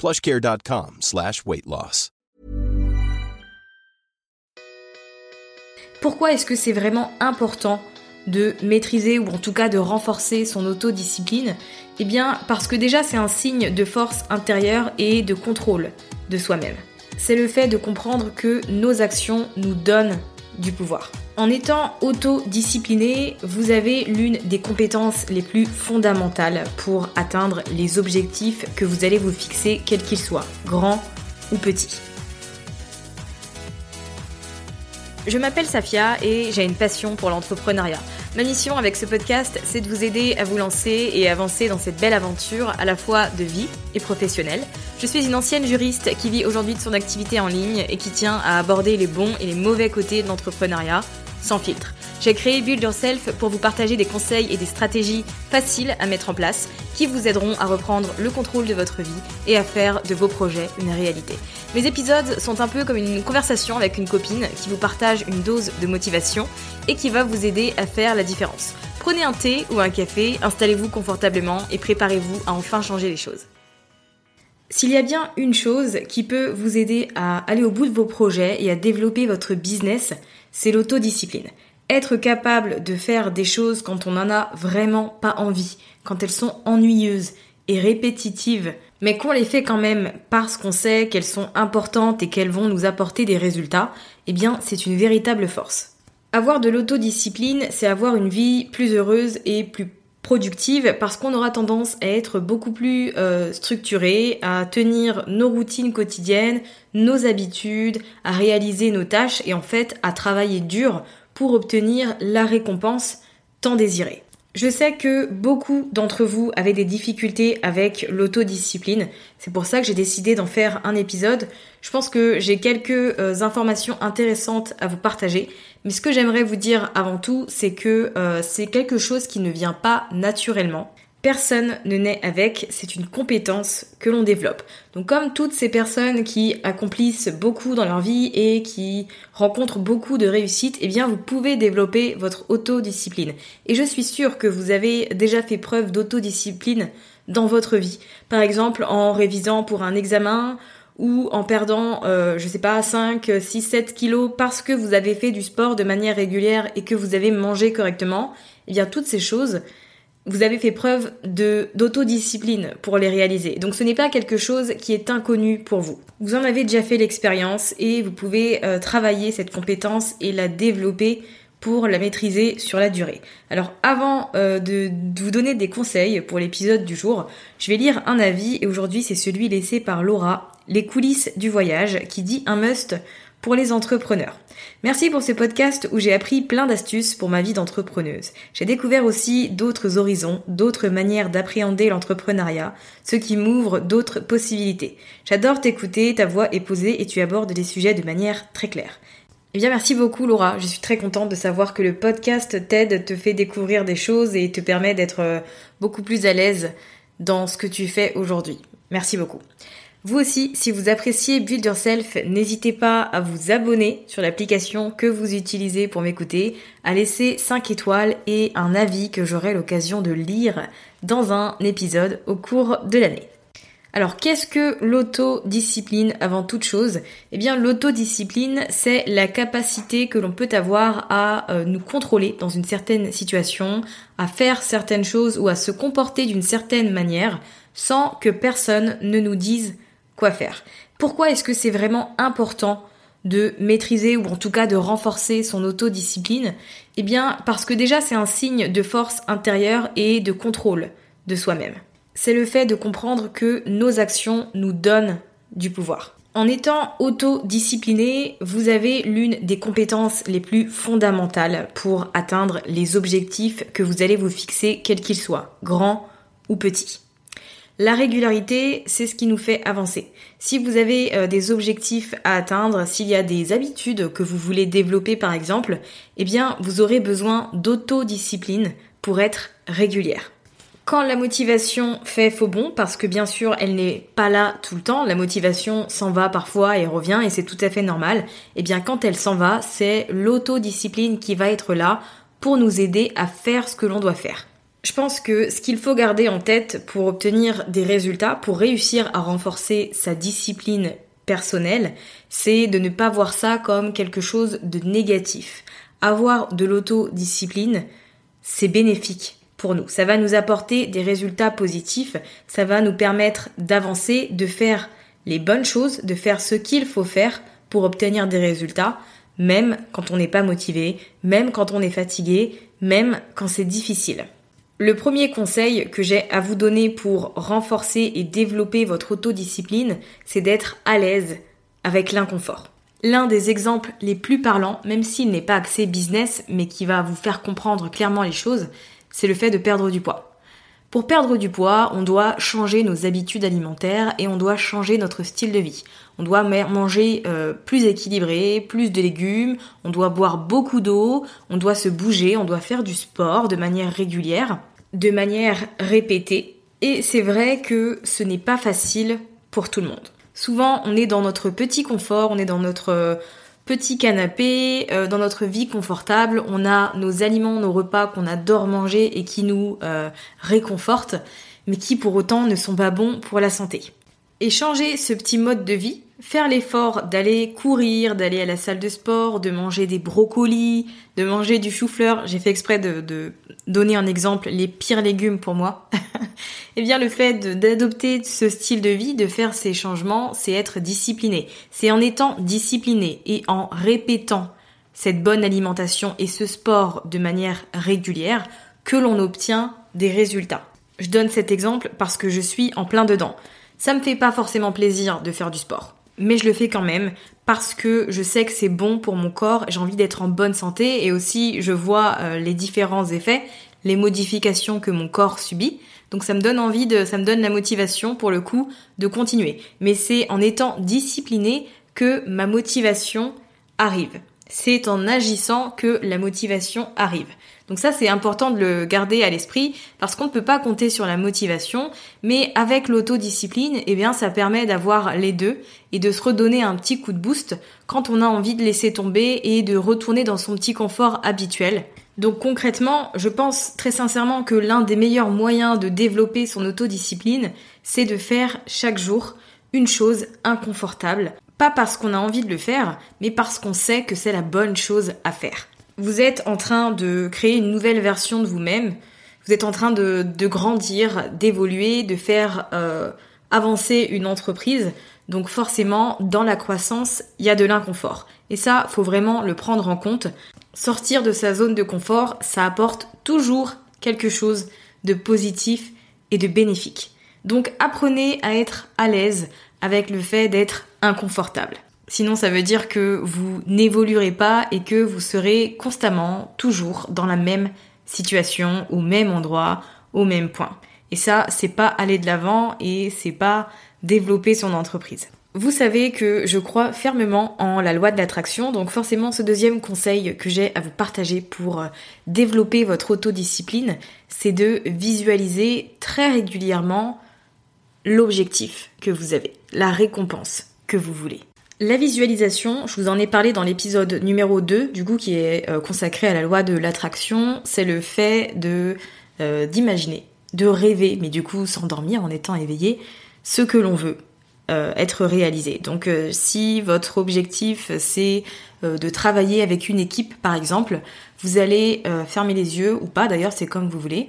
plushcare.com slash. Pourquoi est-ce que c'est vraiment important de maîtriser ou en tout cas de renforcer son autodiscipline? Eh bien parce que déjà c'est un signe de force intérieure et de contrôle de soi-même. C'est le fait de comprendre que nos actions nous donnent du pouvoir. En étant autodiscipliné, vous avez l'une des compétences les plus fondamentales pour atteindre les objectifs que vous allez vous fixer, quels qu'ils soient, grands ou petits. Je m'appelle Safia et j'ai une passion pour l'entrepreneuriat. Ma mission avec ce podcast, c'est de vous aider à vous lancer et avancer dans cette belle aventure à la fois de vie et professionnelle. Je suis une ancienne juriste qui vit aujourd'hui de son activité en ligne et qui tient à aborder les bons et les mauvais côtés de l'entrepreneuriat sans filtre. J'ai créé Build Yourself pour vous partager des conseils et des stratégies faciles à mettre en place qui vous aideront à reprendre le contrôle de votre vie et à faire de vos projets une réalité. Mes épisodes sont un peu comme une conversation avec une copine qui vous partage une dose de motivation et qui va vous aider à faire la différence. Prenez un thé ou un café, installez-vous confortablement et préparez-vous à enfin changer les choses. S'il y a bien une chose qui peut vous aider à aller au bout de vos projets et à développer votre business, c'est l'autodiscipline. Être capable de faire des choses quand on n'en a vraiment pas envie, quand elles sont ennuyeuses et répétitives, mais qu'on les fait quand même parce qu'on sait qu'elles sont importantes et qu'elles vont nous apporter des résultats, eh bien c'est une véritable force. Avoir de l'autodiscipline, c'est avoir une vie plus heureuse et plus productive parce qu'on aura tendance à être beaucoup plus euh, structuré, à tenir nos routines quotidiennes, nos habitudes, à réaliser nos tâches et en fait à travailler dur pour obtenir la récompense tant désirée. Je sais que beaucoup d'entre vous avaient des difficultés avec l'autodiscipline. C'est pour ça que j'ai décidé d'en faire un épisode. Je pense que j'ai quelques euh, informations intéressantes à vous partager. Mais ce que j'aimerais vous dire avant tout, c'est que euh, c'est quelque chose qui ne vient pas naturellement. Personne ne naît avec, c'est une compétence que l'on développe. Donc comme toutes ces personnes qui accomplissent beaucoup dans leur vie et qui rencontrent beaucoup de réussite, eh bien vous pouvez développer votre autodiscipline. Et je suis sûre que vous avez déjà fait preuve d'autodiscipline dans votre vie. Par exemple en révisant pour un examen ou en perdant, euh, je sais pas, 5, 6, 7 kilos parce que vous avez fait du sport de manière régulière et que vous avez mangé correctement, eh bien toutes ces choses, vous avez fait preuve d'autodiscipline pour les réaliser. Donc ce n'est pas quelque chose qui est inconnu pour vous. Vous en avez déjà fait l'expérience et vous pouvez euh, travailler cette compétence et la développer pour la maîtriser sur la durée. Alors avant euh, de vous donner des conseils pour l'épisode du jour, je vais lire un avis et aujourd'hui c'est celui laissé par Laura, Les coulisses du voyage, qui dit un must pour les entrepreneurs. Merci pour ce podcast où j'ai appris plein d'astuces pour ma vie d'entrepreneuse. J'ai découvert aussi d'autres horizons, d'autres manières d'appréhender l'entrepreneuriat, ce qui m'ouvre d'autres possibilités. J'adore t'écouter, ta voix est posée et tu abordes des sujets de manière très claire. Eh bien merci beaucoup Laura, je suis très contente de savoir que le podcast t'aide, te fait découvrir des choses et te permet d'être euh, beaucoup plus à l'aise dans ce que tu fais aujourd'hui. Merci beaucoup. Vous aussi, si vous appréciez Build Yourself, n'hésitez pas à vous abonner sur l'application que vous utilisez pour m'écouter, à laisser 5 étoiles et un avis que j'aurai l'occasion de lire dans un épisode au cours de l'année. Alors qu'est-ce que l'autodiscipline avant toute chose? Eh bien l'autodiscipline c'est la capacité que l'on peut avoir à euh, nous contrôler dans une certaine situation, à faire certaines choses ou à se comporter d'une certaine manière sans que personne ne nous dise quoi faire. Pourquoi est-ce que c'est vraiment important de maîtriser ou en tout cas de renforcer son autodiscipline? Eh bien parce que déjà c'est un signe de force intérieure et de contrôle de soi-même c'est le fait de comprendre que nos actions nous donnent du pouvoir. En étant autodiscipliné, vous avez l'une des compétences les plus fondamentales pour atteindre les objectifs que vous allez vous fixer, quels qu'ils soient, grands ou petits. La régularité, c'est ce qui nous fait avancer. Si vous avez euh, des objectifs à atteindre, s'il y a des habitudes que vous voulez développer par exemple, eh bien vous aurez besoin d'autodiscipline pour être régulière. Quand la motivation fait faux bon, parce que bien sûr elle n'est pas là tout le temps, la motivation s'en va parfois et revient et c'est tout à fait normal, eh bien quand elle s'en va, c'est l'autodiscipline qui va être là pour nous aider à faire ce que l'on doit faire. Je pense que ce qu'il faut garder en tête pour obtenir des résultats, pour réussir à renforcer sa discipline personnelle, c'est de ne pas voir ça comme quelque chose de négatif. Avoir de l'autodiscipline, c'est bénéfique pour nous. Ça va nous apporter des résultats positifs, ça va nous permettre d'avancer, de faire les bonnes choses, de faire ce qu'il faut faire pour obtenir des résultats, même quand on n'est pas motivé, même quand on est fatigué, même quand c'est difficile. Le premier conseil que j'ai à vous donner pour renforcer et développer votre autodiscipline, c'est d'être à l'aise avec l'inconfort. L'un des exemples les plus parlants, même s'il n'est pas axé business, mais qui va vous faire comprendre clairement les choses, c'est le fait de perdre du poids. Pour perdre du poids, on doit changer nos habitudes alimentaires et on doit changer notre style de vie. On doit manger euh, plus équilibré, plus de légumes, on doit boire beaucoup d'eau, on doit se bouger, on doit faire du sport de manière régulière, de manière répétée. Et c'est vrai que ce n'est pas facile pour tout le monde. Souvent, on est dans notre petit confort, on est dans notre petit canapé, euh, dans notre vie confortable, on a nos aliments, nos repas qu'on adore manger et qui nous euh, réconfortent, mais qui pour autant ne sont pas bons pour la santé. Et changer ce petit mode de vie, faire l'effort d'aller courir, d'aller à la salle de sport, de manger des brocolis, de manger du chou-fleur. J'ai fait exprès de, donner un exemple, les pires légumes pour moi. eh bien, le fait d'adopter ce style de vie, de faire ces changements, c'est être discipliné. C'est en étant discipliné et en répétant cette bonne alimentation et ce sport de manière régulière que l'on obtient des résultats. Je donne cet exemple parce que je suis en plein dedans. Ça me fait pas forcément plaisir de faire du sport mais je le fais quand même parce que je sais que c'est bon pour mon corps, j'ai envie d'être en bonne santé et aussi je vois euh, les différents effets, les modifications que mon corps subit. Donc ça me donne envie de ça me donne la motivation pour le coup de continuer. Mais c'est en étant discipliné que ma motivation arrive. C'est en agissant que la motivation arrive. Donc ça, c'est important de le garder à l'esprit parce qu'on ne peut pas compter sur la motivation, mais avec l'autodiscipline, eh bien, ça permet d'avoir les deux et de se redonner un petit coup de boost quand on a envie de laisser tomber et de retourner dans son petit confort habituel. Donc concrètement, je pense très sincèrement que l'un des meilleurs moyens de développer son autodiscipline, c'est de faire chaque jour une chose inconfortable. Pas parce qu'on a envie de le faire, mais parce qu'on sait que c'est la bonne chose à faire. Vous êtes en train de créer une nouvelle version de vous-même. Vous êtes en train de, grandir, d'évoluer, de faire euh, avancer une entreprise. Donc forcément, dans la croissance, il y a de l'inconfort. Et ça, faut vraiment le prendre en compte. Sortir de sa zone de confort, ça apporte toujours quelque chose de positif et de bénéfique. Donc apprenez à être à l'aise avec le fait d'être inconfortable. Sinon, ça veut dire que vous n'évoluerez pas et que vous serez constamment, toujours dans la même situation, au même endroit, au même point. Et ça, c'est pas aller de l'avant et c'est pas développer son entreprise. Vous savez que je crois fermement en la loi de l'attraction, donc forcément ce deuxième conseil que j'ai à vous partager pour euh, développer votre autodiscipline, c'est de visualiser très régulièrement l'objectif que vous avez. La récompense que vous voulez. La visualisation, je vous en ai parlé dans l'épisode numéro 2, du coup qui est euh, consacré à la loi de l'attraction, c'est le fait de euh, d'imaginer, de rêver, mais du coup s'endormir en étant éveillé, ce que l'on veut euh, être réalisé. Donc si votre objectif c'est de travailler avec une équipe par exemple, vous allez fermer les yeux ou pas d'ailleurs, c'est comme vous voulez,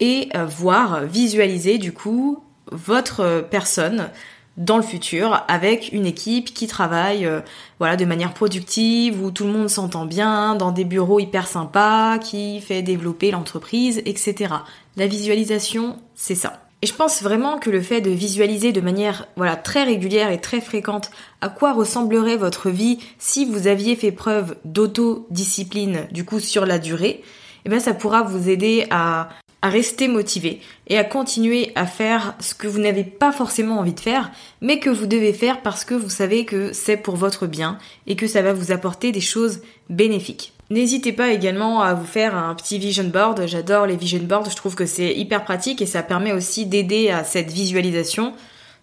et voir, visualiser du coup votre personne dans le futur avec une équipe qui travaille euh, voilà de manière productive où tout le monde s'entend bien dans des bureaux hyper sympas qui fait développer l'entreprise etc la visualisation c'est ça. Et je pense vraiment que le fait de visualiser de manière voilà très régulière et très fréquente à quoi ressemblerait votre vie si vous aviez fait preuve d'autodiscipline du coup sur la durée eh bien ça pourra vous aider à à rester motivé et à continuer à faire ce que vous n'avez pas forcément envie de faire, mais que vous devez faire parce que vous savez que c'est pour votre bien et que ça va vous apporter des choses bénéfiques. N'hésitez pas également à vous faire un petit vision board. J'adore les vision boards, je trouve que c'est hyper pratique et ça permet aussi d'aider à cette visualisation.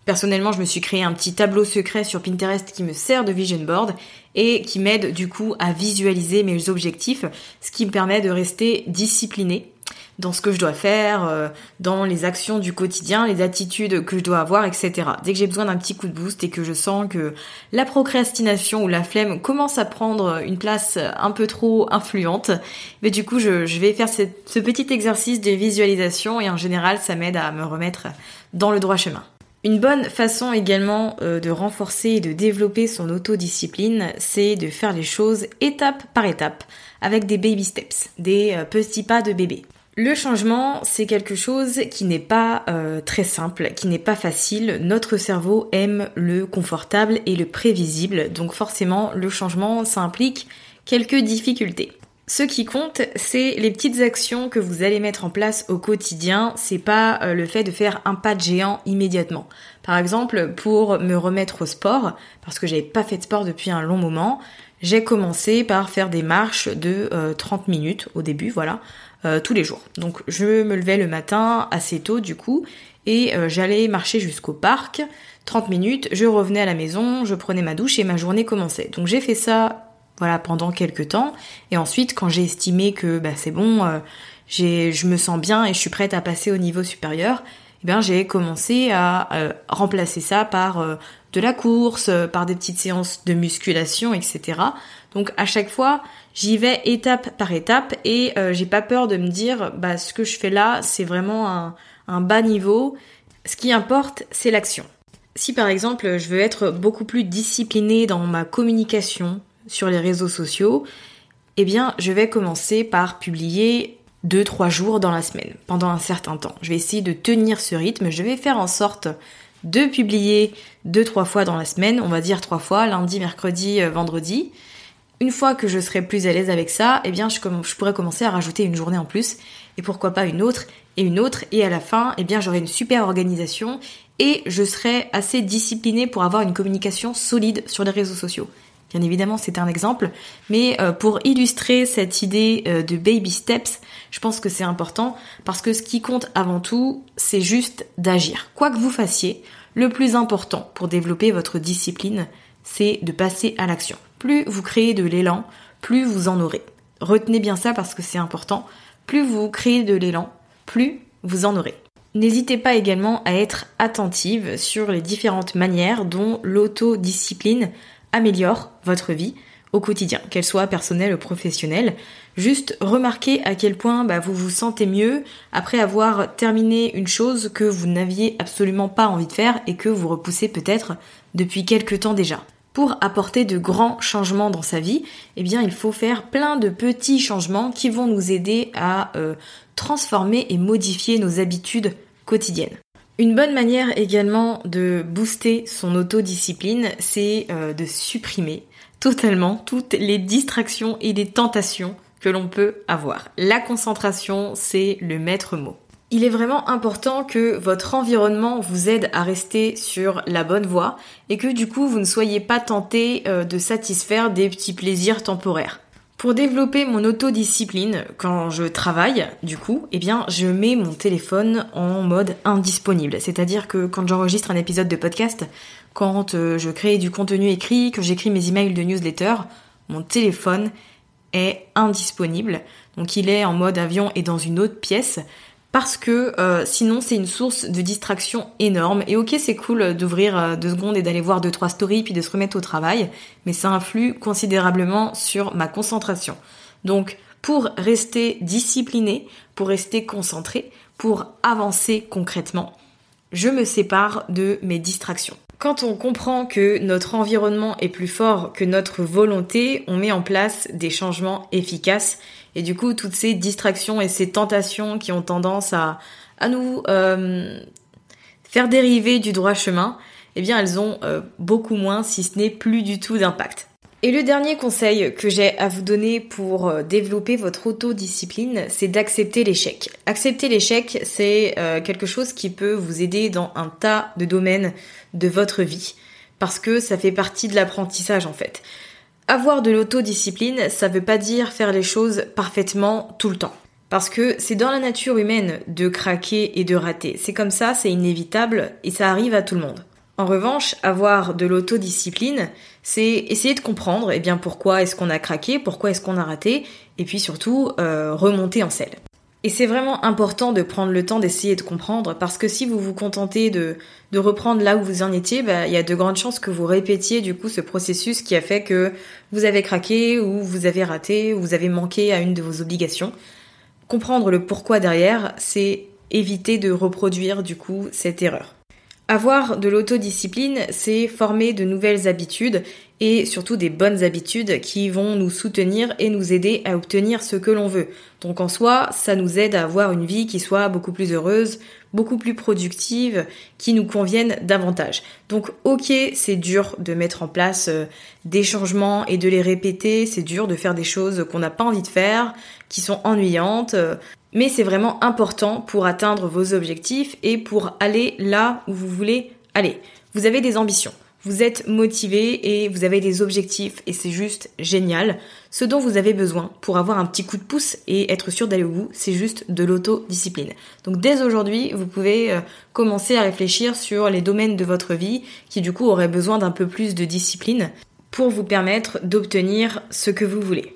Personnellement, je me suis créé un petit tableau secret sur Pinterest qui me sert de vision board et qui m'aide du coup à visualiser mes objectifs, ce qui me permet de rester discipliné dans ce que je dois faire, euh, dans les actions du quotidien, les attitudes que je dois avoir, etc. Dès que j'ai besoin d'un petit coup de boost et que je sens que la procrastination ou la flemme commence à prendre une place un peu trop influente, mais du coup je, vais faire ce petit exercice de visualisation et en général ça m'aide à me remettre dans le droit chemin. Une bonne façon également euh, de renforcer et de développer son autodiscipline, c'est de faire les choses étape par étape, avec des baby steps, des euh, petits pas de bébé. Le changement, c'est quelque chose qui n'est pas euh, très simple, qui n'est pas facile. Notre cerveau aime le confortable et le prévisible, donc forcément, le changement, ça implique quelques difficultés. Ce qui compte, c'est les petites actions que vous allez mettre en place au quotidien. C'est pas euh, le fait de faire un pas de géant immédiatement. Par exemple, pour me remettre au sport, parce que j'avais pas fait de sport depuis un long moment, j'ai commencé par faire des marches de 30 euh, minutes au début, voilà, euh, tous les jours. Donc je me levais le matin assez tôt du coup et euh, j'allais marcher jusqu'au parc, 30 minutes, je revenais à la maison, je prenais ma douche et ma journée commençait. Donc j'ai fait ça voilà pendant quelques temps et ensuite quand j'ai estimé que bah, c'est bon, euh, je me sens bien et je suis prête à passer au niveau supérieur, eh bien j'ai commencé à remplacer ça par de la course, par des petites séances de musculation, etc. Donc à chaque fois, j'y vais étape par étape et euh, j'ai pas peur de me dire bah ce que je fais là, c'est vraiment un, un bas niveau. Ce qui importe, c'est l'action. Si par exemple, je veux être beaucoup plus disciplinée dans ma communication sur les réseaux sociaux, eh bien, je vais commencer par publier 2-3 jours dans la semaine, pendant un certain temps. Je vais essayer de tenir ce rythme, je vais faire en sorte de publier 2-3 fois dans la semaine, on va dire 3 fois, lundi, mercredi, euh, vendredi. Une fois que je serai plus à l'aise avec ça, eh bien je, je, pourrais commencer à rajouter une journée en plus et pourquoi pas une autre et une autre et à la fin, eh bien j'aurai une super organisation et je serai assez disciplinée pour avoir une communication solide sur les réseaux sociaux. Bien évidemment, c'est un exemple, mais euh, pour illustrer cette idée euh, de baby steps, je pense que c'est important parce que ce qui compte avant tout, c'est juste d'agir. Quoi que vous fassiez, le plus important pour développer votre discipline, c'est de passer à l'action. Plus vous créez de l'élan, plus vous en aurez. Retenez bien ça parce que c'est important. Plus vous créez de l'élan, plus vous en aurez. N'hésitez pas également à être attentive sur les différentes manières dont l'autodiscipline améliore votre vie au quotidien, qu'elle soit personnelle ou professionnelle. Juste remarquez à quel point bah, vous vous sentez mieux après avoir terminé une chose que vous n'aviez absolument pas envie de faire et que vous repoussez peut-être depuis quelque temps déjà. Pour apporter de grands changements dans sa vie, eh bien il faut faire plein de petits changements qui vont nous aider à euh, transformer et modifier nos habitudes quotidiennes. Une bonne manière également de booster son autodiscipline, c'est euh, de supprimer totalement toutes les distractions et les tentations que l'on peut avoir. La concentration, c'est le maître mot. Il est vraiment important que votre environnement vous aide à rester sur la bonne voie et que du coup vous ne soyez pas tenté euh, de satisfaire des petits plaisirs temporaires. Pour développer mon autodiscipline quand je travaille, du coup, eh bien, je mets mon téléphone en mode indisponible. C'est-à-dire que quand j'enregistre un épisode de podcast, quand euh, je crée du contenu écrit, que j'écris mes emails de newsletter, mon téléphone est indisponible. Donc il est en mode avion et dans une autre pièce parce que euh, sinon c'est une source de distraction énorme. Et ok, c'est cool d'ouvrir euh, deux secondes et d'aller voir deux trois stories puis de se remettre au travail, mais ça influe considérablement sur ma concentration. Donc pour rester discipliné, pour rester concentré, pour avancer concrètement, je me sépare de mes distractions. Quand on comprend que notre environnement est plus fort que notre volonté, on met en place des changements efficaces et du coup, toutes ces distractions et ces tentations qui ont tendance à, à nous euh, faire dériver du droit chemin, eh bien, elles ont euh, beaucoup moins, si ce n'est plus du tout d'impact. Et le dernier conseil que j'ai à vous donner pour euh, développer votre autodiscipline, c'est d'accepter l'échec. Accepter l'échec, c'est quelque chose qui peut vous aider dans un tas de domaines de votre vie, parce que ça fait partie de l'apprentissage en fait. Avoir de l'autodiscipline, ça veut pas dire faire les choses parfaitement tout le temps. Parce que c'est dans la nature humaine de craquer et de rater. C'est comme ça, c'est inévitable et ça arrive à tout le monde. En revanche, avoir de l'autodiscipline, c'est essayer de comprendre eh bien pourquoi est-ce qu'on a craqué, pourquoi est-ce qu'on a raté, et puis surtout euh, remonter en selle. Et c'est vraiment important de prendre le temps d'essayer de comprendre parce que si vous vous contentez de, de reprendre là où vous en étiez, bah, il y a de grandes chances que vous répétiez du coup ce processus qui a fait que vous avez craqué ou vous avez raté ou vous avez manqué à une de vos obligations. Comprendre le pourquoi derrière, c'est éviter de reproduire du coup cette erreur. Avoir de l'autodiscipline, c'est former de nouvelles habitudes et surtout des bonnes habitudes qui vont nous soutenir et nous aider à obtenir ce que l'on veut. Donc en soi, ça nous aide à avoir une vie qui soit beaucoup plus heureuse, beaucoup plus productive, qui nous convienne davantage. Donc ok, c'est dur de mettre en place euh, des changements et de les répéter, c'est dur de faire des choses qu'on n'a pas envie de faire, qui sont ennuyantes, euh, mais c'est vraiment important pour atteindre vos objectifs et pour aller là où vous voulez aller. Vous avez des ambitions, vous êtes motivé et vous avez des objectifs et c'est juste génial. Ce dont vous avez besoin pour avoir un petit coup de pouce et être sûr d'aller au bout, c'est juste de l'autodiscipline. Donc dès aujourd'hui, vous pouvez euh, commencer à réfléchir sur les domaines de votre vie qui du coup auraient besoin d'un peu plus de discipline pour vous permettre d'obtenir ce que vous voulez.